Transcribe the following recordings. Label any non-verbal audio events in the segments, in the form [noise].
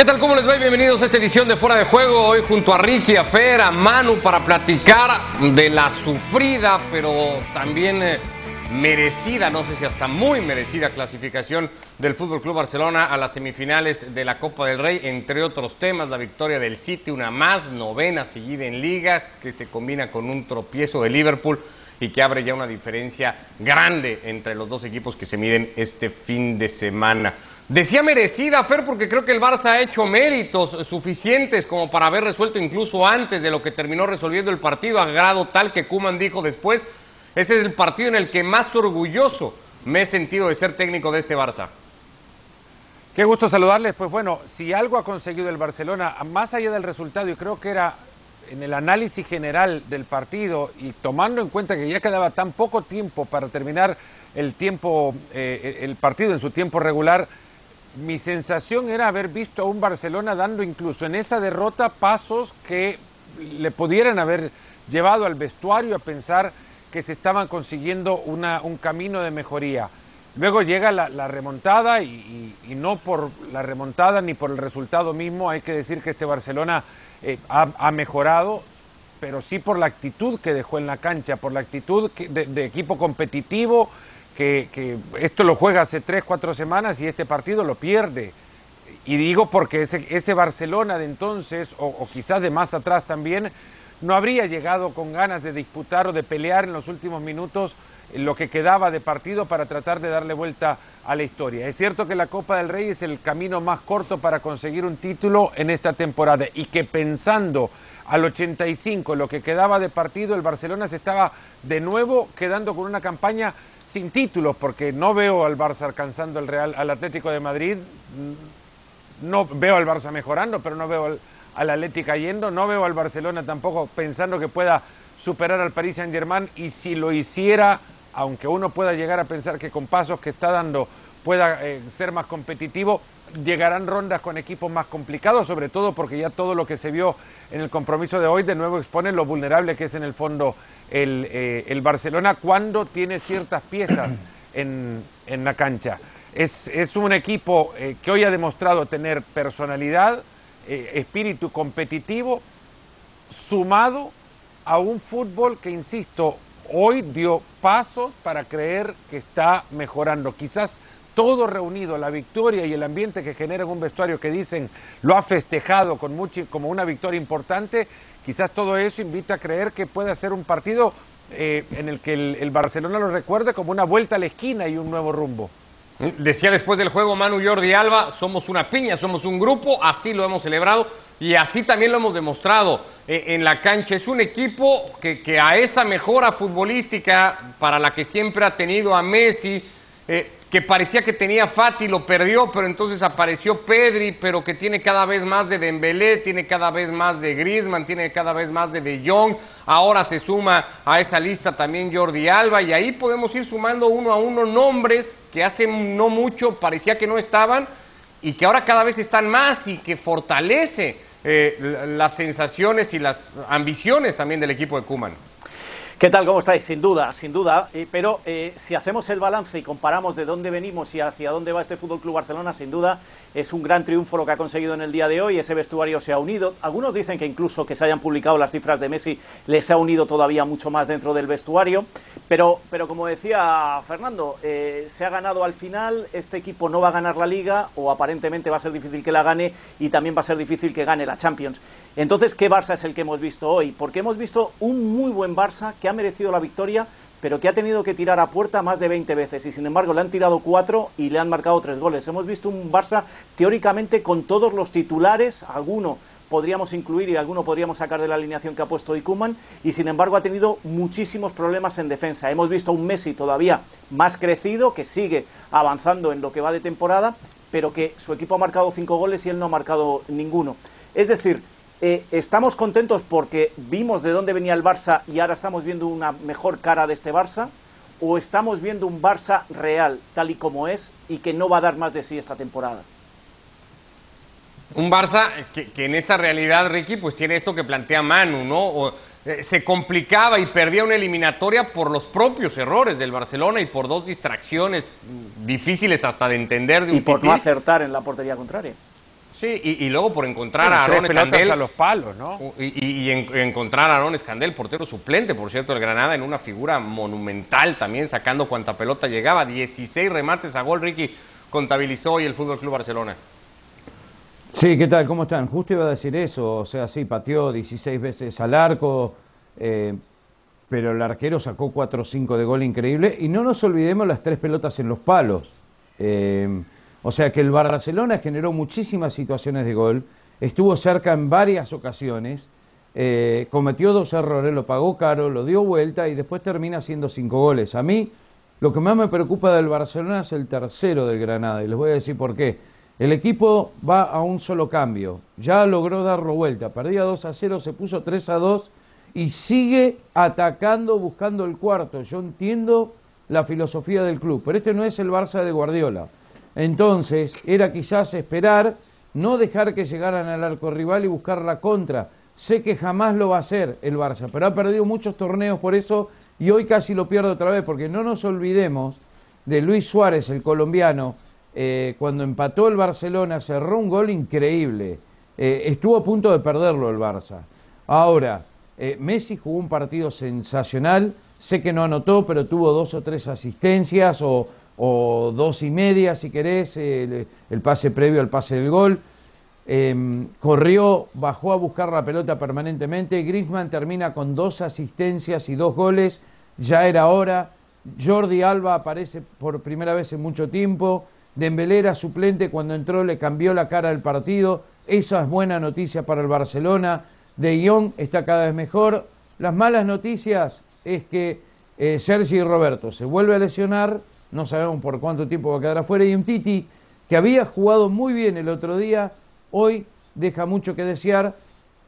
¿Qué tal? ¿Cómo les va? Bienvenidos a esta edición de Fuera de Juego. Hoy junto a Ricky, a Fer, a Manu para platicar de la sufrida, pero también eh, merecida, no sé si hasta muy merecida clasificación del Fútbol Club Barcelona a las semifinales de la Copa del Rey, entre otros temas, la victoria del City, una más, novena seguida en Liga, que se combina con un tropiezo de Liverpool y que abre ya una diferencia grande entre los dos equipos que se miden este fin de semana. Decía merecida, Fer, porque creo que el Barça ha hecho méritos suficientes como para haber resuelto incluso antes de lo que terminó resolviendo el partido, a grado tal que Kuman dijo después, ese es el partido en el que más orgulloso me he sentido de ser técnico de este Barça. Qué gusto saludarles. Pues bueno, si algo ha conseguido el Barcelona, más allá del resultado, y creo que era en el análisis general del partido y tomando en cuenta que ya quedaba tan poco tiempo para terminar el tiempo, eh, el partido en su tiempo regular, mi sensación era haber visto a un Barcelona dando incluso en esa derrota pasos que le pudieran haber llevado al vestuario a pensar que se estaban consiguiendo una, un camino de mejoría. Luego llega la, remontada y, no por la remontada ni por el resultado mismo, hay que decir que este Barcelona eh, ha, mejorado, pero sí por la actitud que dejó en la cancha, por la actitud de equipo competitivo, que, esto lo juega hace tres, cuatro semanas y este partido lo pierde. Y digo porque ese, ese Barcelona de entonces, o, quizás de más atrás también, no habría llegado con ganas de disputar o de pelear en los últimos minutos lo que quedaba de partido para tratar de darle vuelta a la historia. Es cierto que la Copa del Rey es el camino más corto para conseguir un título en esta temporada y que pensando al 85 lo que quedaba de partido, el Barcelona se estaba de nuevo quedando con una campaña sin títulos, porque no veo al Barça alcanzando el Real, al Atlético de Madrid, no veo al Barça mejorando, pero no veo al, al Atlético yendo, no veo al Barcelona tampoco pensando que pueda superar al Paris Saint Germain y si lo hiciera, aunque uno pueda llegar a pensar que con pasos que está dando pueda eh, ser más competitivo, llegarán rondas con equipos más complicados, sobre todo porque ya todo lo que se vio en el compromiso de hoy de nuevo expone lo vulnerable que es en el fondo el, eh, el Barcelona cuando tiene ciertas piezas [clears throat] en, en la cancha. Es, es un equipo eh, que hoy ha demostrado tener personalidad, eh, espíritu competitivo, sumado a un fútbol que, insisto, hoy dio pasos para creer que está mejorando. Quizás todo reunido, la victoria y el ambiente que genera un vestuario que dicen lo ha festejado con mucho, como una victoria importante, quizás todo eso invita a creer que puede ser un partido eh, en el que el, Barcelona lo recuerde como una vuelta a la esquina y un nuevo rumbo. Decía después del juego Manu Jordi Alba, somos una piña, somos un grupo, así lo hemos celebrado y así también lo hemos demostrado eh, en la cancha. Es un equipo que, a esa mejora futbolística para la que siempre ha tenido a Messi, eh, que parecía que tenía Fati, lo perdió, pero entonces apareció Pedri, pero que tiene cada vez más de Dembélé, tiene cada vez más de Griezmann, tiene cada vez más de De Jong, ahora se suma a esa lista también Jordi Alba, y ahí podemos ir sumando uno a uno nombres que hace no mucho parecía que no estaban, y que ahora cada vez están más y que fortalece eh, las sensaciones y las ambiciones también del equipo de Kuman. ¿Qué tal? ¿Cómo estáis? Sin duda, sin duda. Eh, pero eh, si hacemos el balance y comparamos de dónde venimos y hacia dónde va este Fútbol Club Barcelona, sin duda es un gran triunfo lo que ha conseguido en el día de hoy. Ese vestuario se ha unido. Algunos dicen que incluso que se hayan publicado las cifras de Messi les ha unido todavía mucho más dentro del vestuario. Pero, pero como decía Fernando, eh, se ha ganado al final. Este equipo no va a ganar la Liga o aparentemente va a ser difícil que la gane y también va a ser difícil que gane la Champions. Entonces, ¿qué Barça es el que hemos visto hoy? Porque hemos visto un muy buen Barça que ha merecido la victoria, pero que ha tenido que tirar a puerta más de 20 veces y sin embargo le han tirado cuatro y le han marcado tres goles. Hemos visto un Barça teóricamente con todos los titulares, alguno podríamos incluir y alguno podríamos sacar de la alineación que ha puesto Ikuman y sin embargo ha tenido muchísimos problemas en defensa. Hemos visto un Messi todavía más crecido que sigue avanzando en lo que va de temporada, pero que su equipo ha marcado cinco goles y él no ha marcado ninguno. Es decir, eh, estamos contentos porque vimos de dónde venía el Barça y ahora estamos viendo una mejor cara de este Barça, o estamos viendo un Barça real, tal y como es, y que no va a dar más de sí esta temporada. Un Barça que, en esa realidad, Ricky, pues tiene esto que plantea Manu, ¿no? Eh, se complicaba y perdía una eliminatoria por los propios errores del Barcelona y por dos distracciones difíciles hasta de entender. De y por no acertar en la portería contraria. Sí, y, luego por encontrar a Aaron Escandel. a los palos, ¿no? Y, encontrar a Aaron Escandel, portero suplente, por cierto, el Granada, en una figura monumental también, sacando cuanta pelota llegaba. 16 remates a gol, Ricky, contabilizó hoy el Fútbol Club Barcelona. Sí, ¿qué tal? ¿Cómo están? Justo iba a decir eso, o sea, sí, pateó 16 veces al arco, eh, pero el arquero sacó 4 o 5 de gol increíble, y no nos olvidemos las tres pelotas en los palos. Eh, o sea que el Barcelona generó muchísimas situaciones de gol, estuvo cerca en varias ocasiones, eh, cometió dos errores, lo pagó caro, lo dio vuelta y después termina haciendo cinco goles. A mí lo que más me preocupa del Barcelona es el tercero del Granada y les voy a decir por qué. El equipo va a un solo cambio, ya logró darlo vuelta, perdía 2 a 0, se puso 3 a 2 y sigue atacando buscando el cuarto. Yo entiendo la filosofía del club, pero este no es el Barça de Guardiola. Entonces, era quizás esperar, no dejar que llegaran al arco rival y buscar la contra. Sé que jamás lo va a hacer el Barça, pero ha perdido muchos torneos por eso y hoy casi lo pierde otra vez, porque no nos olvidemos de Luis Suárez, el colombiano, eh, cuando empató el Barcelona, cerró un gol increíble. Eh, estuvo a punto de perderlo el Barça. Ahora, eh, Messi jugó un partido sensacional, sé que no anotó, pero tuvo dos o tres asistencias o, o dos y media, si querés, el, pase previo al pase del gol. Em, corrió, bajó a buscar la pelota permanentemente. Griezmann termina con dos asistencias y dos goles. Ya era hora. Jordi Alba aparece por primera vez en mucho tiempo. Dembélé era suplente cuando entró, le cambió la cara del partido. Esa es buena noticia para el Barcelona. De Jong está cada vez mejor. Las malas noticias es que eh, Sergi Roberto se vuelve a lesionar no sabemos por cuánto tiempo va a quedar afuera, y un Titi que había jugado muy bien el otro día, hoy deja mucho que desear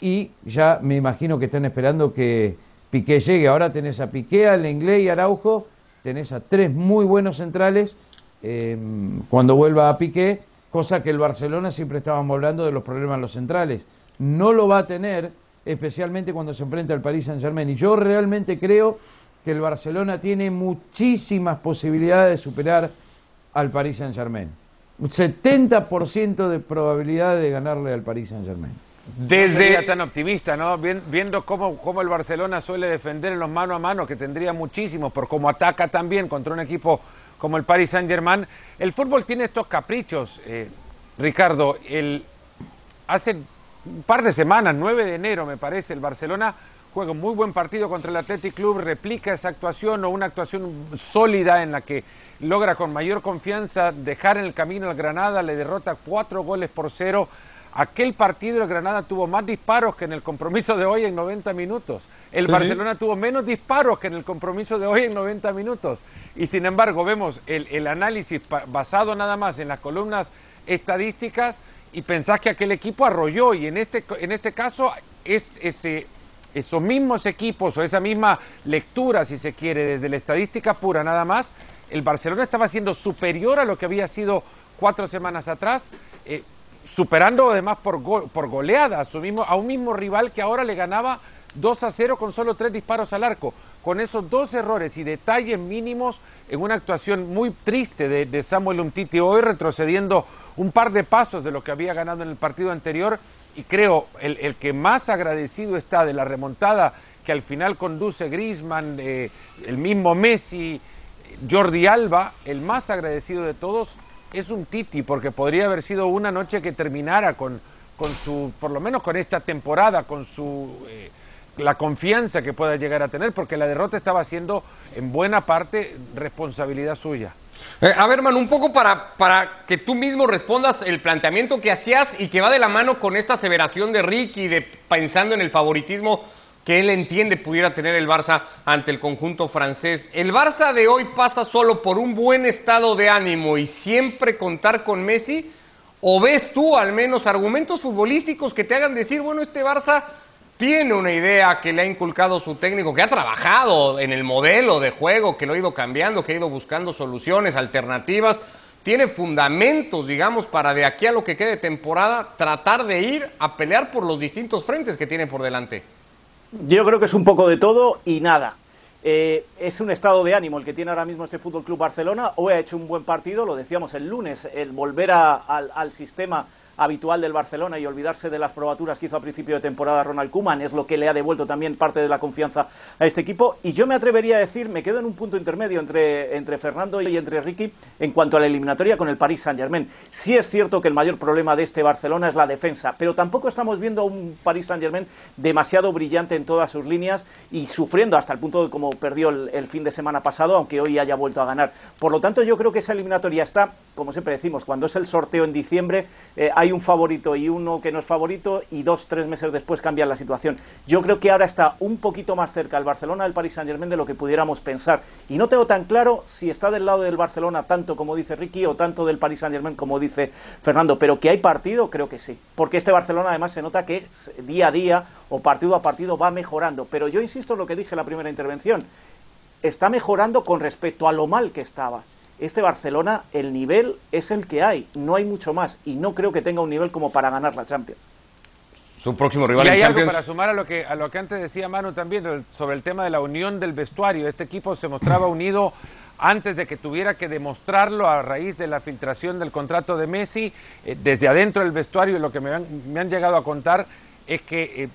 y ya me imagino que están esperando que Piqué llegue. Ahora tenés a Piqué, al Inglés y Araujo, tenés a tres muy buenos centrales em, cuando vuelva a Piqué, cosa que el Barcelona siempre estábamos hablando de los problemas en los centrales. No lo va a tener, especialmente cuando se enfrenta al Paris Saint Germain. Y yo realmente creo que el Barcelona tiene muchísimas posibilidades de superar al Paris Saint Germain. Un 70% de probabilidad de ganarle al Paris Saint Germain. Desde no tan optimista, ¿no? Viendo cómo, cómo, el Barcelona suele defender en los mano a mano, que tendría muchísimos, por cómo ataca también contra un equipo como el Paris Saint Germain. El fútbol tiene estos caprichos, eh, Ricardo. El, hace un par de semanas, 9 de enero me parece, el Barcelona juega un muy buen partido contra el Athletic Club, replica esa actuación o una actuación sólida en la que logra con mayor confianza dejar en el camino al Granada, le derrota cuatro goles por cero. Aquel partido el Granada tuvo más disparos que en el compromiso de hoy en 90 minutos. El Barcelona tuvo menos disparos que en el compromiso de hoy en 90 minutos. Y sin embargo vemos el, el análisis basado nada más en las columnas estadísticas y pensás que aquel equipo arrolló y en este, en este caso es ese esos mismos equipos o esa misma lectura, si se quiere, desde la estadística pura nada más, el Barcelona estaba siendo superior a lo que había sido cuatro semanas atrás, eh, superando además por, por goleada a, mismo, a un mismo rival que ahora le ganaba 2 a 0 con solo tres disparos al arco. Con esos dos errores y detalles mínimos en una actuación muy triste de, de Samuel Umtiti, hoy retrocediendo un par de pasos de lo que había ganado en el partido anterior y creo el, el, que más agradecido está de la remontada que al final conduce Grisman, eh, el mismo Messi, Jordi Alba, el más agradecido de todos es un Titi, porque podría haber sido una noche que terminara con, con su, por lo menos con esta temporada, con su eh, la confianza que pueda llegar a tener, porque la derrota estaba siendo en buena parte responsabilidad suya. Eh, a ver, Manu, un poco para, para que tú mismo respondas el planteamiento que hacías y que va de la mano con esta aseveración de Ricky, de pensando en el favoritismo que él entiende pudiera tener el Barça ante el conjunto francés. ¿El Barça de hoy pasa solo por un buen estado de ánimo y siempre contar con Messi? ¿O ves tú al menos argumentos futbolísticos que te hagan decir, bueno, este Barça tiene una idea que le ha inculcado su técnico, que ha trabajado en el modelo de juego, que lo ha ido cambiando, que ha ido buscando soluciones, alternativas, tiene fundamentos, digamos, para de aquí a lo que quede temporada tratar de ir a pelear por los distintos frentes que tiene por delante. Yo creo que es un poco de todo y nada. Eh, es un estado de ánimo el que tiene ahora mismo este Fútbol Club Barcelona. Hoy ha hecho un buen partido, lo decíamos el lunes, el volver al sistema habitual del Barcelona y olvidarse de las probaturas que hizo a principio de temporada Ronald Koeman, es lo que le ha devuelto también parte de la confianza a este equipo. Y yo me atrevería a decir, me quedo en un punto intermedio entre, entre Fernando y entre Ricky en cuanto a la eliminatoria con el Paris Saint-Germain. Sí es cierto que el mayor problema de este Barcelona es la defensa, pero tampoco estamos viendo a un Paris Saint-Germain demasiado brillante en todas sus líneas y sufriendo hasta el punto de como perdió el, fin de semana pasado, aunque hoy haya vuelto a ganar. Por lo tanto, yo creo que esa eliminatoria está, como siempre decimos, cuando es el sorteo en diciembre, eh, hay un favorito y uno que no es favorito y dos, tres meses después cambia la situación. Yo creo que ahora está un poquito más cerca el Barcelona del Paris Saint-Germain de lo que pudiéramos pensar. Y no tengo tan claro si está del lado del Barcelona tanto como dice Ricky o tanto del Paris Saint-Germain como dice Fernando, pero que hay partido, creo que sí. Porque este Barcelona además se nota que día a día o partido a partido va mejorando. Pero yo insisto en lo que dije en la primera intervención. Está mejorando con respecto a lo mal que estaba. Este Barcelona, el nivel es el que hay, no hay mucho más. Y no creo que tenga un nivel como para ganar la Champions. Su próximo rival y hay algo para sumar a lo que a lo que antes decía Manu también sobre el tema de la unión del vestuario. Este equipo se mostraba [clears throat] unido antes de que tuviera que demostrarlo a raíz de la filtración del contrato de Messi, eh, desde adentro del vestuario, lo que me han, me han llegado a contar es que eh,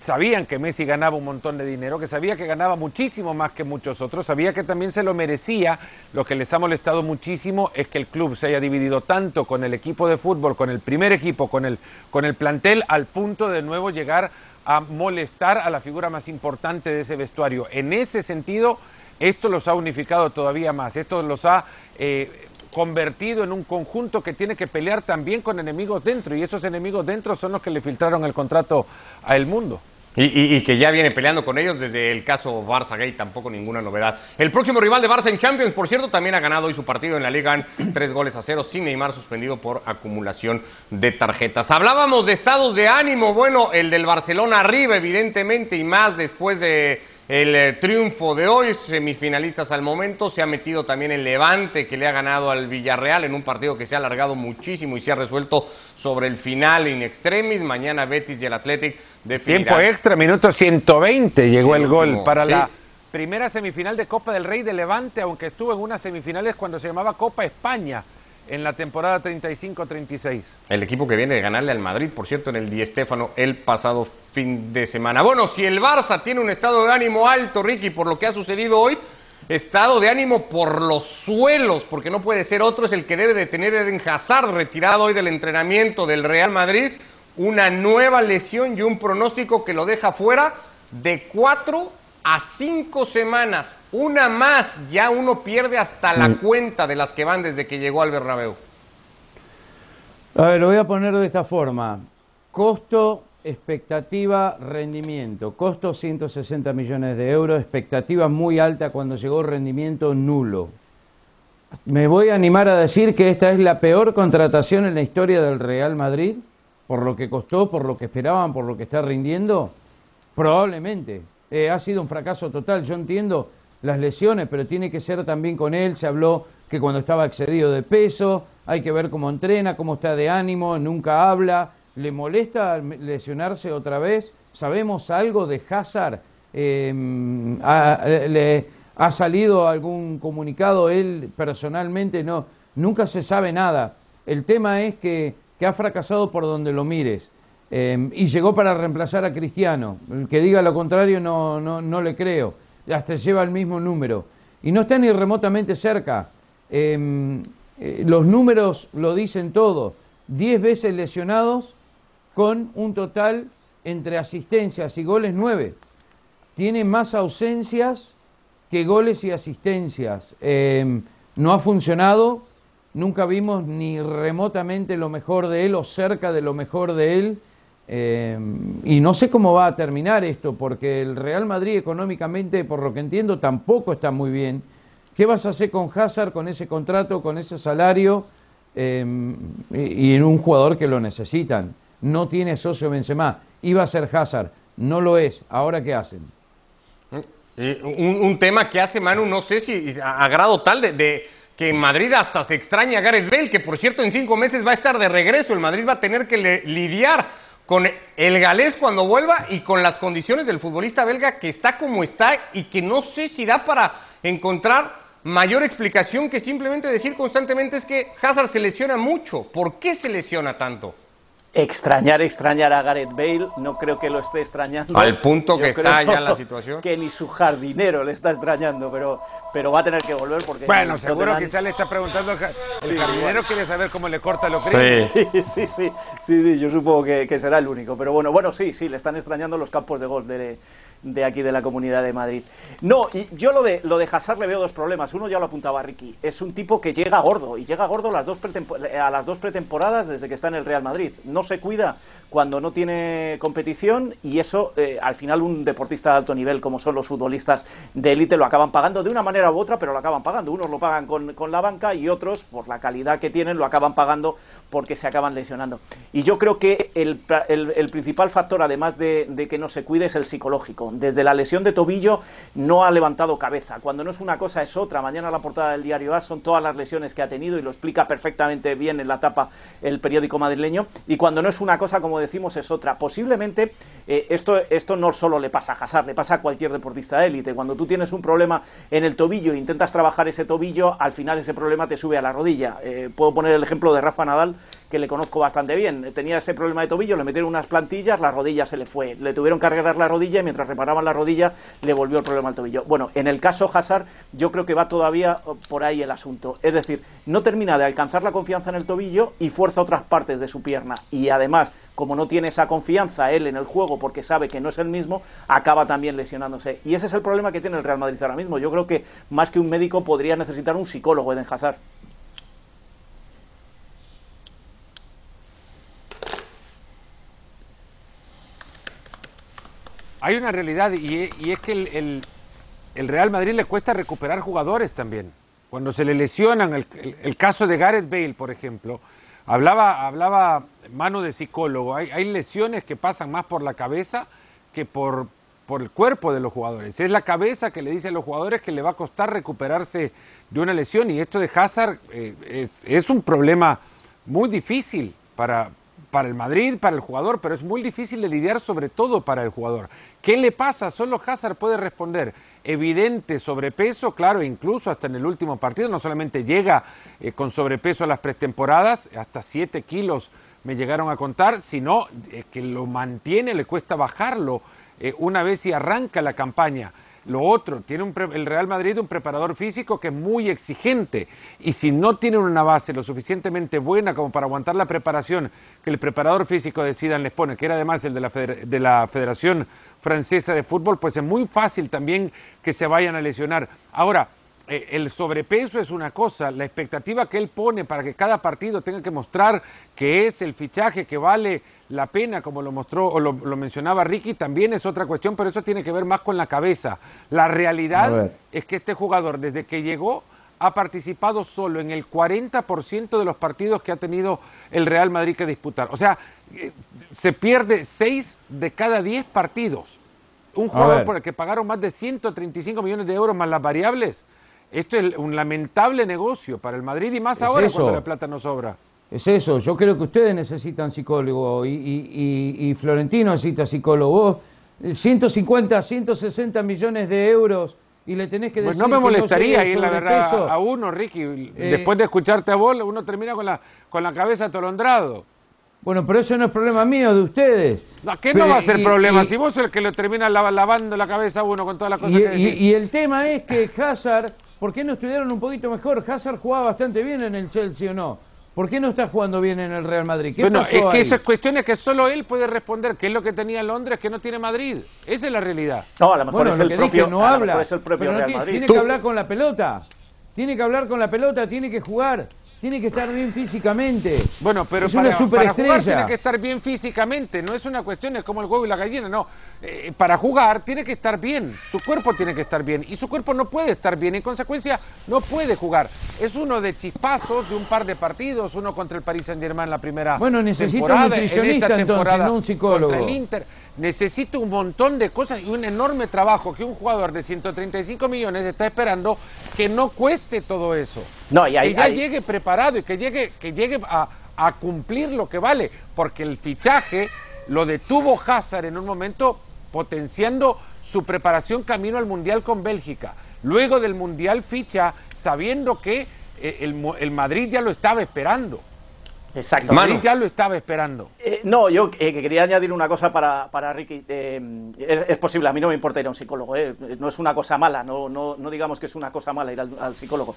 sabían que Messi ganaba un montón de dinero, que sabía que ganaba muchísimo más que muchos otros, sabía que también se lo merecía. Lo que les ha molestado muchísimo es que el club se haya dividido tanto con el equipo de fútbol, con el primer equipo, con el, con el plantel, al punto de nuevo llegar a molestar a la figura más importante de ese vestuario. En ese sentido, esto los ha unificado todavía más, esto los ha eh, convertido en un conjunto que tiene que pelear también con enemigos dentro, y esos enemigos dentro son los que le filtraron el contrato a El Mundo. Y, que ya viene peleando con ellos desde el caso Barça Gay, tampoco ninguna novedad. El próximo rival de Barça en Champions, por cierto, también ha ganado hoy su partido en la Liga, [clears throat] tres goles a cero, sin Neymar suspendido por acumulación de tarjetas. Hablábamos de estados de ánimo, bueno, el del Barcelona arriba, evidentemente, y más después de el eh, triunfo de hoy, semifinalistas al momento, se ha metido también el Levante que le ha ganado al Villarreal en un partido que se ha alargado muchísimo y se ha resuelto sobre el final in extremis. Mañana Betis y el Athletic de Tiempo extra, minuto 120 llegó el, gol para la primera semifinal de Copa del Rey de Levante, aunque estuvo en unas semifinales cuando se llamaba Copa España en la temporada 35-36. El equipo que viene de ganarle al Madrid, por cierto, en el Di Stéfano el pasado fin de semana. Bueno, si el Barça tiene un estado de ánimo alto, Ricky, por lo que ha sucedido hoy, estado de ánimo por los suelos, porque no puede ser otro, es el que debe de tener Eden Hazard, retirado hoy del entrenamiento del Real Madrid, una nueva lesión y un pronóstico que lo deja fuera de cuatro a cinco semanas, una más, ya uno pierde hasta la mm. cuenta de las que van desde que llegó al Bernabéu. A ver, lo voy a poner de esta forma. Costo, expectativa, rendimiento. Costo 160 millones de euros, expectativa muy alta cuando llegó rendimiento nulo. Me voy a animar a decir que esta es la peor contratación en la historia del Real Madrid, por lo que costó, por lo que esperaban, por lo que está rindiendo. Probablemente. Eh, ha sido un fracaso total. Yo entiendo las lesiones, pero tiene que ser también con él. Se habló que cuando estaba excedido de peso, hay que ver cómo entrena, cómo está de ánimo, nunca habla. ¿Le molesta lesionarse otra vez? ¿Sabemos algo de Hazard? Em, ha, ¿Le ha salido algún comunicado él personalmente? No, nunca se sabe nada. El tema es que, que ha fracasado por donde lo mires. Em, y llegó para reemplazar a Cristiano. El que diga lo contrario no, no, no le creo. Hasta lleva el mismo número. Y no está ni remotamente cerca. Em, eh, los números lo dicen todo. Diez veces lesionados con un total entre asistencias y goles nueve. Tiene más ausencias que goles y asistencias. Em, no ha funcionado. Nunca vimos ni remotamente lo mejor de él o cerca de lo mejor de él eh, y no sé cómo va a terminar esto, porque el Real Madrid económicamente, por lo que entiendo, tampoco está muy bien. ¿Qué vas a hacer con Hazard, con ese contrato, con ese salario eh, y, en un jugador que lo necesitan? No tiene socio Benzema. Iba a ser Hazard, no lo es. ¿Ahora qué hacen? Eh, un, tema que hace Manu, no sé si a, grado tal de, que en Madrid hasta se extraña a Gareth Bale, que por cierto en cinco meses va a estar de regreso. El Madrid va a tener que lidiar con el galés cuando vuelva y con las condiciones del futbolista belga que está como está y que no sé si da para encontrar mayor explicación que simplemente decir constantemente es que Hazard se lesiona mucho. ¿Por qué se lesiona tanto? Extrañar, extrañar a Gareth Bale, no creo que lo esté extrañando. Al punto que está ya en la situación. Que ni su jardinero le está extrañando, pero, pero va a tener que volver porque... Bueno, seguro que ya le está preguntando, el jardinero quiere saber cómo le corta los grillos. [laughs] Sí. sí, sí, sí, sí, yo supongo que, que, será el único, pero bueno, bueno, sí, sí, le están extrañando los campos de golf de, de aquí de la Comunidad de Madrid. No, y yo lo de, lo de Hazard le veo dos problemas. Uno ya lo apuntaba Ricky. Es un tipo que llega gordo, y llega gordo las dos a las dos pretemporadas desde que está en el Real Madrid. No se cuida cuando no tiene competición y eso eh, al final un deportista de alto nivel como son los futbolistas de élite lo acaban pagando de una manera u otra, pero lo acaban pagando. Unos lo pagan con, con la banca y otros, por la calidad que tienen, lo acaban pagando porque se acaban lesionando. Y yo creo que el, el, principal factor, además de, de, que no se cuide, es el psicológico. Desde la lesión de tobillo no ha levantado cabeza. Cuando no es una cosa es otra. Mañana la portada del diario A son todas las lesiones que ha tenido y lo explica perfectamente bien en la tapa el periódico madrileño. Y cuando no es una cosa, como decimos, es otra. Posiblemente eh, esto, esto no solo le pasa a Hazard, le pasa a cualquier deportista de élite. Cuando tú tienes un problema en el tobillo e intentas trabajar ese tobillo, al final ese problema te sube a la rodilla. Eh, puedo poner el ejemplo de Rafa Nadal, que le conozco bastante bien. Tenía ese problema de tobillo, le metieron unas plantillas, la rodilla se le fue. Le tuvieron que arreglar la rodilla y mientras reparaban la rodilla le volvió el problema al tobillo. Bueno, en el caso Hazard, yo creo que va todavía por ahí el asunto. Es decir, no termina de alcanzar la confianza en el tobillo y fuerza otras partes de su pierna. Y además, como no tiene esa confianza él en el juego porque sabe que no es el mismo, acaba también lesionándose. Y ese es el problema que tiene el Real Madrid ahora mismo. Yo creo que más que un médico podría necesitar un psicólogo, Eden Hazard. Hay una realidad y, es que el, Real Madrid le cuesta recuperar jugadores también. Cuando se le lesionan, el, caso de Gareth Bale, por ejemplo, hablaba, hablaba mano de psicólogo, hay, lesiones que pasan más por la cabeza que por, el cuerpo de los jugadores. Es la cabeza que le dice a los jugadores que le va a costar recuperarse de una lesión y esto de Hazard eh, es, un problema muy difícil para, para el Madrid, para el jugador, pero es muy difícil de lidiar sobre todo para el jugador. ¿Qué le pasa? Solo Hazard puede responder. Evidente sobrepeso, claro, incluso hasta en el último partido, no solamente llega eh, con sobrepeso a las pretemporadas, hasta 7 kilos me llegaron a contar, sino eh, que lo mantiene, le cuesta bajarlo eh, una vez y arranca la campaña. Lo otro, tiene un el Real Madrid un preparador físico que es muy exigente y si no tienen una base lo suficientemente buena como para aguantar la preparación que el preparador físico de Zidane les pone, que era además el de la, de la Federación Francesa de Fútbol, pues es muy fácil también que se vayan a lesionar. Ahora, eh, el sobrepeso es una cosa, la expectativa que él pone para que cada partido tenga que mostrar que es el fichaje que vale la pena, como lo mostró o lo, mencionaba Ricky, también es otra cuestión, pero eso tiene que ver más con la cabeza. La realidad es que este jugador, desde que llegó, ha participado solo en el 40% de los partidos que ha tenido el Real Madrid que disputar. O sea, eh, se pierde 6 de cada 10 partidos. Un jugador por el que pagaron más de 135 millones de euros más las variables. Esto es un lamentable negocio para el Madrid y más ahora cuando la plata no sobra. Es eso, yo creo que ustedes necesitan psicólogo y, Florentino necesita psicólogo. 150, 160 millones de euros y le tenés que pues decir. no me molestaría ir, la verdad, a uno, Ricky. Eh, después de escucharte a vos, uno termina con la, con la cabeza atolondrado. Bueno, pero eso no es problema mío, de ustedes. No, ¿Qué no va a ser problema? si vos sos el que lo termina lavando la cabeza a uno con todas las cosas que decís. Y el tema es que Hazard, ¿por qué no estudiaron un poquito mejor? Hazard jugaba bastante bien en el Chelsea o no. ¿Por qué no está jugando bien en el Real Madrid? bueno, es que esas cuestiones que solo él puede responder, que es lo que tenía Londres, que no tiene Madrid. Esa es la realidad. No, a lo mejor es el propio, no habla, es el propio Real Madrid. Tiene que hablar con la pelota. Tiene que hablar con la pelota, tiene que jugar tiene que estar bien físicamente. Bueno, pero para, una para jugar tiene que estar bien físicamente, no es una cuestión, es como el huevo y la gallina, no. Eh, para jugar tiene que estar bien, su cuerpo tiene que estar bien, y su cuerpo no puede estar bien, en consecuencia no puede jugar. Es uno de chispazos de un par de partidos, uno contra el Paris Saint Germain la primera bueno, necesita un nutricionista entonces, no un psicólogo. Contra el Inter necesita un montón de cosas y un enorme trabajo que un jugador de 135 millones está esperando que no cueste todo eso. No, y que ya llegue preparado y que llegue, que llegue a, a cumplir lo que vale, porque el fichaje lo detuvo Hazard en un momento potenciando su preparación camino al Mundial con Bélgica. Luego del Mundial ficha sabiendo que eh, el, el Madrid ya lo estaba esperando. Exacto. Madrid ya lo estaba esperando. Eh, no, yo eh, quería añadir una cosa para, para Ricky. Eh, es, posible, a mí no me importa ir a un psicólogo, no es una cosa mala, no, no, no, digamos que es una cosa mala ir al, psicólogo.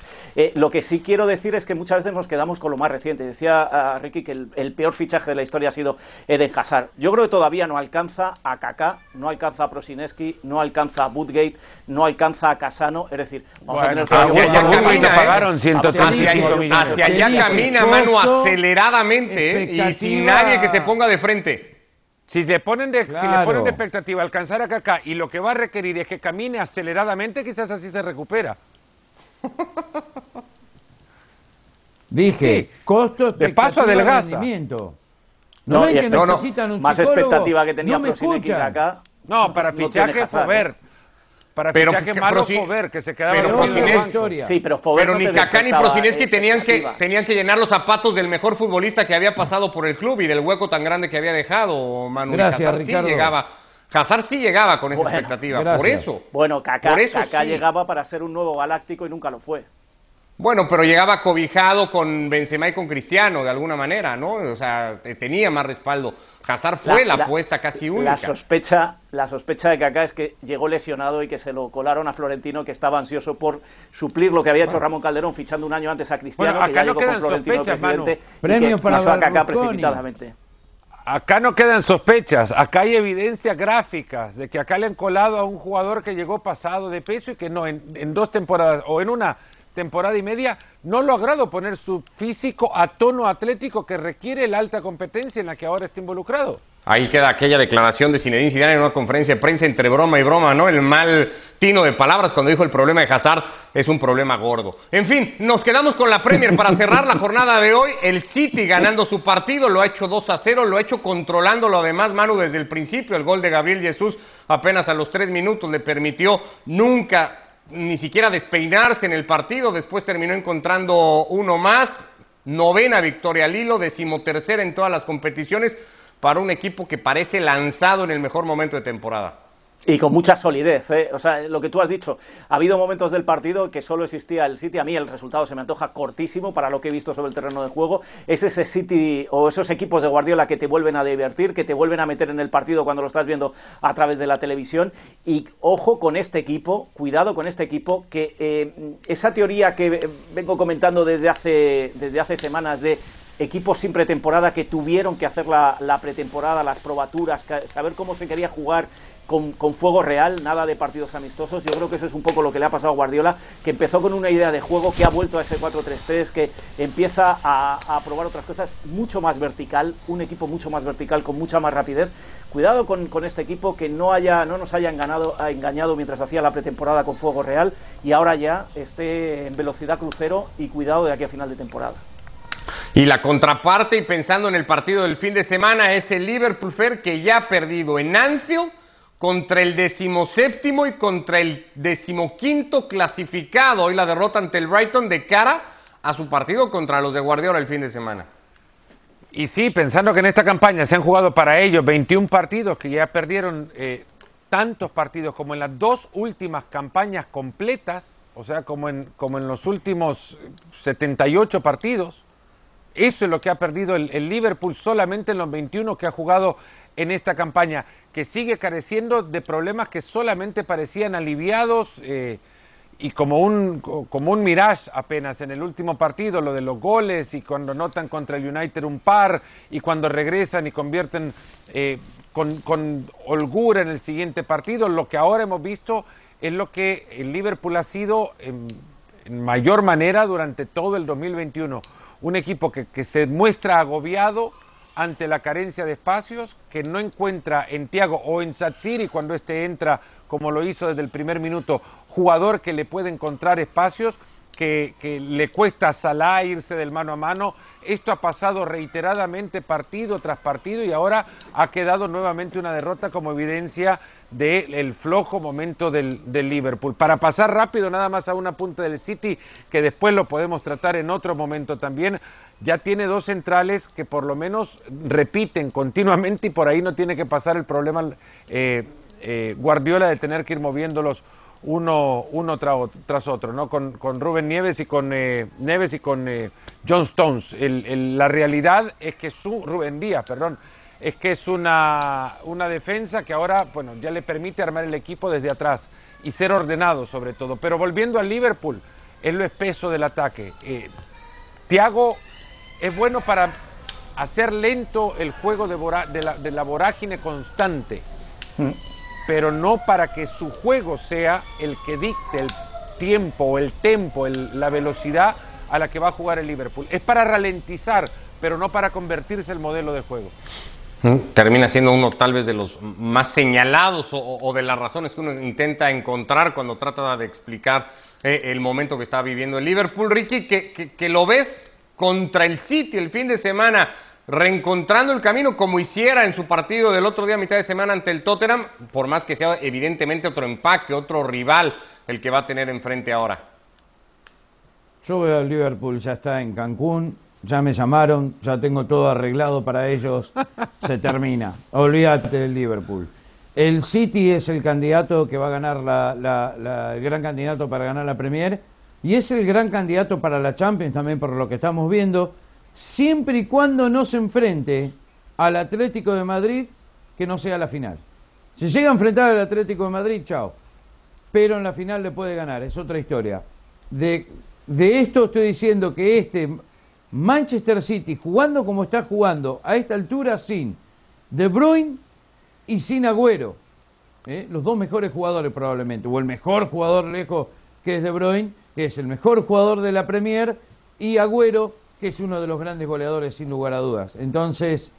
lo que sí quiero decir es que muchas veces nos quedamos con lo más reciente. Decía a Ricky que el, peor fichaje de la historia ha sido Eden Hazard. Yo creo que todavía no alcanza a Kaká, no alcanza a Prosineski, no alcanza a Woodgate, no alcanza a Casano. Es decir, vamos a tener que hacia allá camina, pagaron 135 millones. Hacia allá camina, mano, aceleradamente y sin nadie que se ponga de frente. Si le ponen de, si le ponen de expectativa alcanzar a Kaká y lo que va a requerir es que camine aceleradamente, quizás así se recupera. [laughs] Dije, costo de paso adelgaza. No, no, que necesitan un más expectativa que tenía no acá. No, para fichaje Fover. Para pero, fichaje que, malo Fover, que se quedaba pero en Sí, pero Fover Pero ni Kaká ni Prosineski tenían que, tenían que llenar los zapatos del mejor futbolista que había pasado por el club y del hueco tan grande que había dejado Manuel Gracias, Hazard sí llegaba. Hazard sí llegaba con esa expectativa, por eso. Bueno, Kaká, por eso Kaká llegaba para ser un nuevo galáctico y nunca lo fue. Bueno, pero llegaba cobijado con Benzema y con Cristiano, de alguna manera, ¿no? O sea, tenía más respaldo. Hazard fue la, apuesta casi única. La sospecha, la sospecha de Kaká es que llegó lesionado y que se lo colaron a Florentino, que estaba ansioso por suplir lo que había hecho Ramón Calderón, fichando un año antes a Cristiano, bueno, acá que no quedan sospechas, Premio para a Kaká precipitadamente. Acá no quedan sospechas, acá hay evidencias gráficas de que acá le han colado a un jugador que llegó pasado de peso y que no, en dos temporadas o en una temporada y media, no logrado poner su físico a tono atlético que requiere la alta competencia en la que ahora está involucrado. Ahí queda aquella declaración de Zinedine Zidane en una conferencia de prensa entre broma y broma, ¿no? El mal tino de palabras cuando dijo el problema de Hazard es un problema gordo. En fin, nos quedamos con la Premier para cerrar la jornada de hoy. El City ganando su partido, lo ha hecho 2 a 0, lo ha hecho controlándolo además Manu desde el principio. El gol de Gabriel Jesús apenas a los tres minutos le permitió nunca ni siquiera despeinarse en el partido, después terminó encontrando uno más, novena victoria al hilo, decimotercera en todas las competiciones para un equipo que parece lanzado en el mejor momento de temporada. Y con mucha solidez, ¿eh? o sea, lo que tú has dicho, ha habido momentos del partido que solo existía el City, a mí el resultado se me antoja cortísimo para lo que he visto sobre el terreno de juego, es ese City o esos equipos de Guardiola que te vuelven a divertir, que te vuelven a meter en el partido cuando lo estás viendo a través de la televisión, y ojo con este equipo, cuidado con este equipo, que eh, esa teoría que vengo comentando desde hace, desde hace semanas de equipos sin pretemporada que tuvieron que hacer la, la pretemporada, las probaturas, saber cómo se quería jugar con, fuego real, nada de partidos amistosos. Yo creo que eso es un poco lo que le ha pasado a Guardiola, que empezó con una idea de juego, que ha vuelto a ese 4-3-3, que empieza a, probar otras cosas mucho más vertical, un equipo mucho más vertical, con mucha más rapidez. Cuidado con, este equipo que no, haya, no nos haya engañado, engañado mientras hacía la pretemporada con fuego real y ahora ya esté en velocidad crucero y cuidado de aquí a final de temporada. Y la contraparte, y pensando en el partido del fin de semana, es el Liverpool Fair que ya ha perdido en Anfield contra el decimoséptimo y contra el decimoquinto clasificado. Hoy la derrota ante el Brighton de cara a su partido contra los de Guardiola el fin de semana. Y sí, pensando que en esta campaña se han jugado para ellos 21 partidos, que ya perdieron eh, tantos partidos como en las dos últimas campañas completas, o sea, como en, como en los últimos 78 partidos. Eso es lo que ha perdido el, el Liverpool solamente en los 21 que ha jugado en esta campaña, que sigue careciendo de problemas que solamente parecían aliviados eh, y como un, como un mirage apenas en el último partido, lo de los goles y cuando notan contra el United un par y cuando regresan y convierten eh, con, con holgura en el siguiente partido, lo que ahora hemos visto es lo que el Liverpool ha sido en, mayor manera durante todo el 2021. Un equipo que, que se muestra agobiado, ante la carencia de espacios, que no encuentra en Tiago o en Satsiri cuando éste entra, como lo hizo desde el primer minuto, jugador que le puede encontrar espacios, que, le cuesta a Salah irse del mano a mano. Esto ha pasado reiteradamente partido tras partido y ahora ha quedado nuevamente una derrota como evidencia del flojo momento del, Liverpool. Para pasar rápido nada más a una punta del City, que después lo podemos tratar en otro momento también, ya tiene dos centrales que por lo menos repiten continuamente y por ahí no tiene que pasar el problema eh, eh, Guardiola de tener que ir moviéndolos uno, uno tras otro, ¿no? Con, con Rubén Nieves y con eh, y con eh, John Stones. la realidad es que su Rubén Díaz, perdón, es que es una, una defensa que ahora, bueno, ya le permite armar el equipo desde atrás y ser ordenado sobre todo. Pero volviendo al Liverpool, es lo espeso del ataque. Tiago es bueno para hacer lento el juego de, de, la, vorágine constante. Mm pero no para que su juego sea el que dicte el tiempo, el tempo, la velocidad a la que va a jugar el Liverpool. Es para ralentizar, pero no para convertirse el modelo de juego. Mm, termina siendo uno tal vez de los más señalados o, de las razones que uno intenta encontrar cuando trata de explicar eh, el momento que está viviendo el Liverpool. Ricky, que, que lo ves contra el City el fin de semana reencontrando el camino como hiciera en su partido del otro día, mitad de semana ante el Tottenham, por más que sea evidentemente otro empaque, otro rival el que va a tener enfrente ahora. Yo veo al Liverpool, ya está en Cancún, ya me llamaron, ya tengo todo arreglado para ellos, [laughs] se termina. Olvídate del Liverpool. El City es el candidato que va a ganar la, el gran candidato para ganar la Premier y es el gran candidato para la Champions también por lo que estamos viendo siempre y cuando no se enfrente al Atlético de Madrid, que no sea la final. Si llega a enfrentar al Atlético de Madrid, chao. Pero en la final le puede ganar, es otra historia. De, esto estoy diciendo que este Manchester City, jugando como está jugando, a esta altura sin De Bruyne y sin Agüero, ¿eh? los dos mejores jugadores probablemente, o el mejor jugador lejos que es De Bruyne, que es el mejor jugador de la Premier, y Agüero, que es uno de los grandes goleadores sin lugar a dudas. Entonces,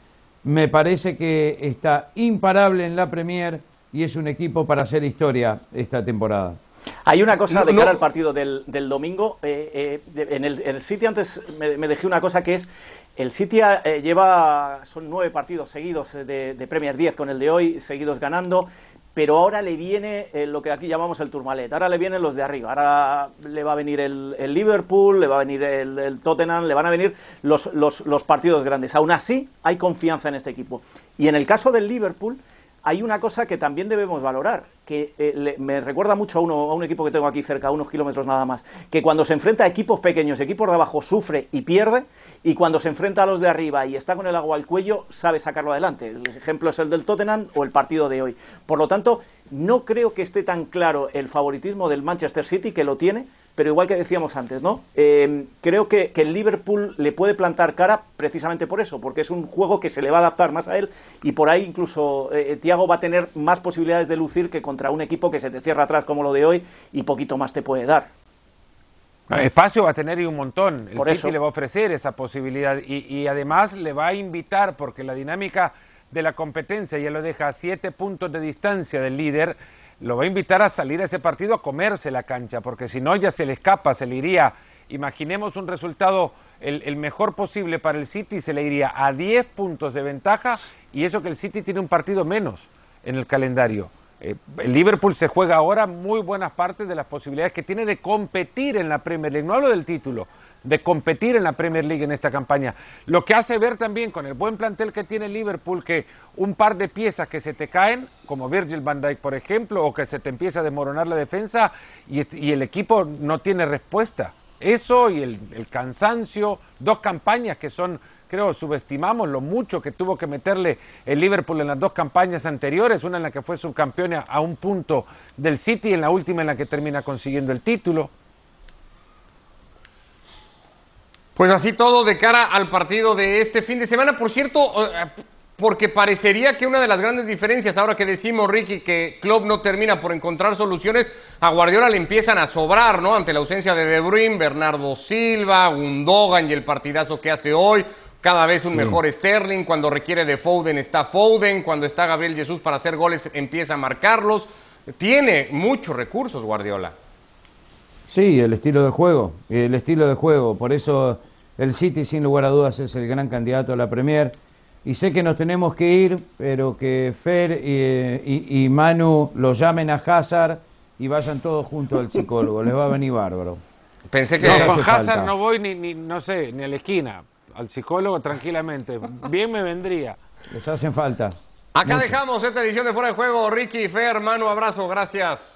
me parece que está imparable en la Premier y es un equipo para hacer historia esta temporada. Hay una cosa de cara al partido del, domingo. Eh, eh, en, el, City antes me, dejé una cosa que es, el City eh, lleva, son nueve partidos seguidos de, de Premier 10 con el de hoy, seguidos ganando pero ahora le viene eh, lo que aquí llamamos el Turmalet, ahora le vienen los de arriba, ahora le va a venir el, Liverpool, le va a venir el, Tottenham, le van a venir los, los, partidos grandes. Aún así, hay confianza en este equipo. Y en el caso del Liverpool, hay una cosa que también debemos valorar, que eh, me recuerda mucho a, uno, a un equipo que tengo aquí cerca, unos kilómetros nada más, que cuando se enfrenta a equipos pequeños, equipos de abajo, sufre y pierde, y cuando se enfrenta a los de arriba y está con el agua al cuello, sabe sacarlo adelante. El ejemplo es el del Tottenham o el partido de hoy. Por lo tanto, no creo que esté tan claro el favoritismo del Manchester City, que lo tiene, pero igual que decíamos antes, ¿no? Eh, creo que, el Liverpool le puede plantar cara precisamente por eso, porque es un juego que se le va a adaptar más a él y por ahí incluso eh, eh, Thiago va a tener más posibilidades de lucir que contra un equipo que se te cierra atrás como lo de hoy y poquito más te puede dar. espacio va a tener y un montón. El City le va a ofrecer esa posibilidad y, y, además le va a invitar, porque la dinámica de la competencia ya lo deja a siete puntos de distancia del líder, lo va a invitar a salir a ese partido a comerse la cancha, porque si no ya se le escapa, se le iría, imaginemos un resultado el, mejor posible para el City, se le iría a 10 puntos de ventaja y eso que el City tiene un partido menos en el calendario. Eh, el Liverpool se juega ahora muy buenas partes de las posibilidades que tiene de competir en la Premier League. No hablo del título, de competir en la Premier League en esta campaña. Lo que hace ver también con el buen plantel que tiene Liverpool que un par de piezas que se te caen, como Virgil van Dijk por ejemplo, o que se te empieza a desmoronar la defensa y, el equipo no tiene respuesta. Eso y el, el cansancio, dos campañas que son creo, subestimamos lo mucho que tuvo que meterle el Liverpool en las dos campañas anteriores, una en la que fue subcampeón a un punto del City y en la última en la que termina consiguiendo el título. Pues así todo de cara al partido de este fin de semana. Por cierto, eh, porque parecería que una de las grandes diferencias, ahora que decimos, Ricky, que Klopp no termina por encontrar soluciones, a Guardiola le empiezan a sobrar, ¿no? Ante la ausencia de De Bruyne, Bernardo Silva, Gundogan y el partidazo que hace hoy cada vez un mejor Sterling, cuando requiere de Foden está Foden, cuando está Gabriel Jesús para hacer goles empieza a marcarlos. Tiene muchos recursos Guardiola. Sí, el estilo de juego, el estilo de juego, por eso el City sin lugar a dudas es el gran candidato a la Premier. Y sé que nos tenemos que ir, pero que Fer y, Manu lo llamen a Hazard y vayan todos juntos al psicólogo, les va a venir bárbaro. Pensé que con Hazard no voy ni, ni, no sé, ni a la esquina al psicólogo tranquilamente. Bien me vendría. Les hacen falta. Acá dejamos esta edición de Fuera de Juego. Ricky, Fer, hermano, abrazo, gracias.